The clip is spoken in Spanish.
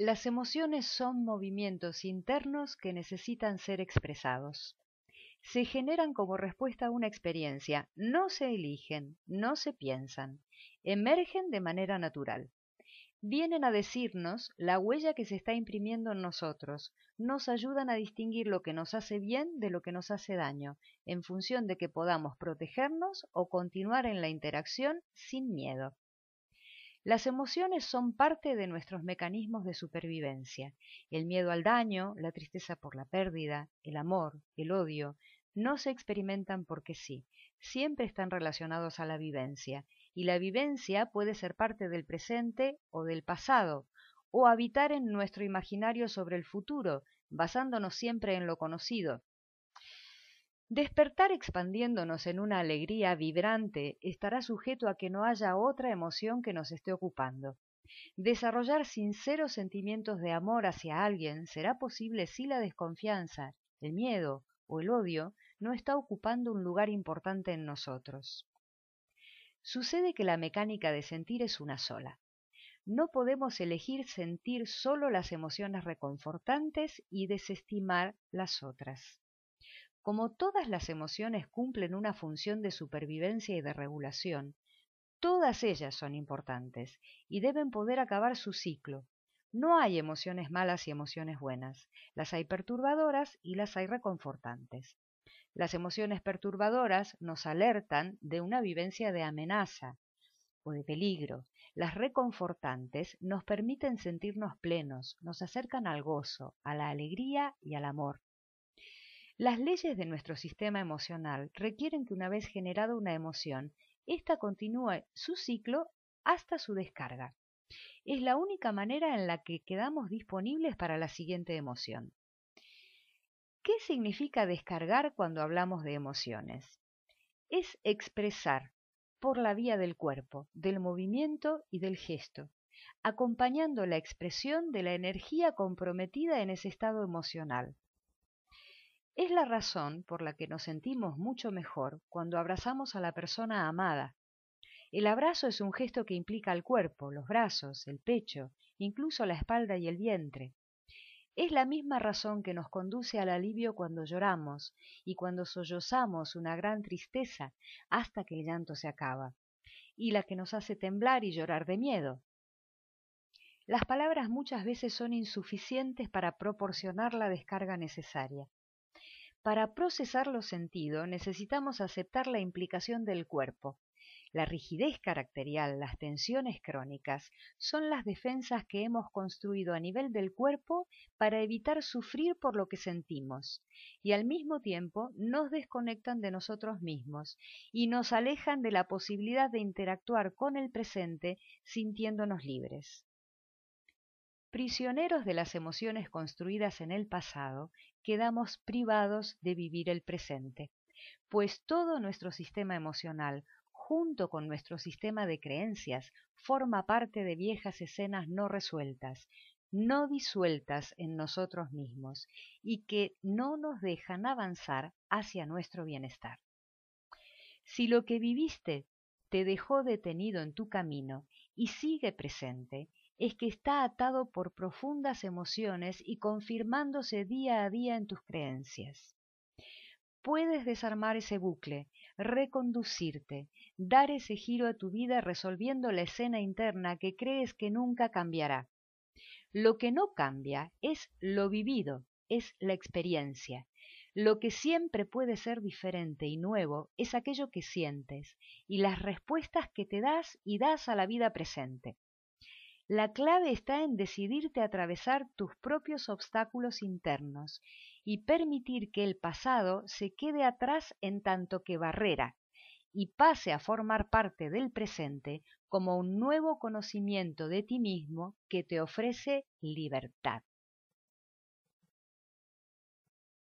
Las emociones son movimientos internos que necesitan ser expresados. Se generan como respuesta a una experiencia, no se eligen, no se piensan, emergen de manera natural. Vienen a decirnos la huella que se está imprimiendo en nosotros, nos ayudan a distinguir lo que nos hace bien de lo que nos hace daño, en función de que podamos protegernos o continuar en la interacción sin miedo. Las emociones son parte de nuestros mecanismos de supervivencia. El miedo al daño, la tristeza por la pérdida, el amor, el odio, no se experimentan porque sí, siempre están relacionados a la vivencia, y la vivencia puede ser parte del presente o del pasado, o habitar en nuestro imaginario sobre el futuro, basándonos siempre en lo conocido, Despertar expandiéndonos en una alegría vibrante estará sujeto a que no haya otra emoción que nos esté ocupando. Desarrollar sinceros sentimientos de amor hacia alguien será posible si la desconfianza, el miedo o el odio no está ocupando un lugar importante en nosotros. Sucede que la mecánica de sentir es una sola. No podemos elegir sentir solo las emociones reconfortantes y desestimar las otras. Como todas las emociones cumplen una función de supervivencia y de regulación, todas ellas son importantes y deben poder acabar su ciclo. No hay emociones malas y emociones buenas, las hay perturbadoras y las hay reconfortantes. Las emociones perturbadoras nos alertan de una vivencia de amenaza o de peligro. Las reconfortantes nos permiten sentirnos plenos, nos acercan al gozo, a la alegría y al amor. Las leyes de nuestro sistema emocional requieren que una vez generada una emoción, ésta continúe su ciclo hasta su descarga. Es la única manera en la que quedamos disponibles para la siguiente emoción. ¿Qué significa descargar cuando hablamos de emociones? Es expresar por la vía del cuerpo, del movimiento y del gesto, acompañando la expresión de la energía comprometida en ese estado emocional. Es la razón por la que nos sentimos mucho mejor cuando abrazamos a la persona amada. El abrazo es un gesto que implica el cuerpo, los brazos, el pecho, incluso la espalda y el vientre. Es la misma razón que nos conduce al alivio cuando lloramos y cuando sollozamos una gran tristeza hasta que el llanto se acaba, y la que nos hace temblar y llorar de miedo. Las palabras muchas veces son insuficientes para proporcionar la descarga necesaria. Para procesar los sentidos necesitamos aceptar la implicación del cuerpo. La rigidez caracterial, las tensiones crónicas, son las defensas que hemos construido a nivel del cuerpo para evitar sufrir por lo que sentimos, y al mismo tiempo nos desconectan de nosotros mismos y nos alejan de la posibilidad de interactuar con el presente sintiéndonos libres. Prisioneros de las emociones construidas en el pasado, quedamos privados de vivir el presente, pues todo nuestro sistema emocional, junto con nuestro sistema de creencias, forma parte de viejas escenas no resueltas, no disueltas en nosotros mismos, y que no nos dejan avanzar hacia nuestro bienestar. Si lo que viviste te dejó detenido en tu camino y sigue presente, es que está atado por profundas emociones y confirmándose día a día en tus creencias. Puedes desarmar ese bucle, reconducirte, dar ese giro a tu vida resolviendo la escena interna que crees que nunca cambiará. Lo que no cambia es lo vivido, es la experiencia. Lo que siempre puede ser diferente y nuevo es aquello que sientes y las respuestas que te das y das a la vida presente. La clave está en decidirte atravesar tus propios obstáculos internos y permitir que el pasado se quede atrás en tanto que barrera y pase a formar parte del presente como un nuevo conocimiento de ti mismo que te ofrece libertad.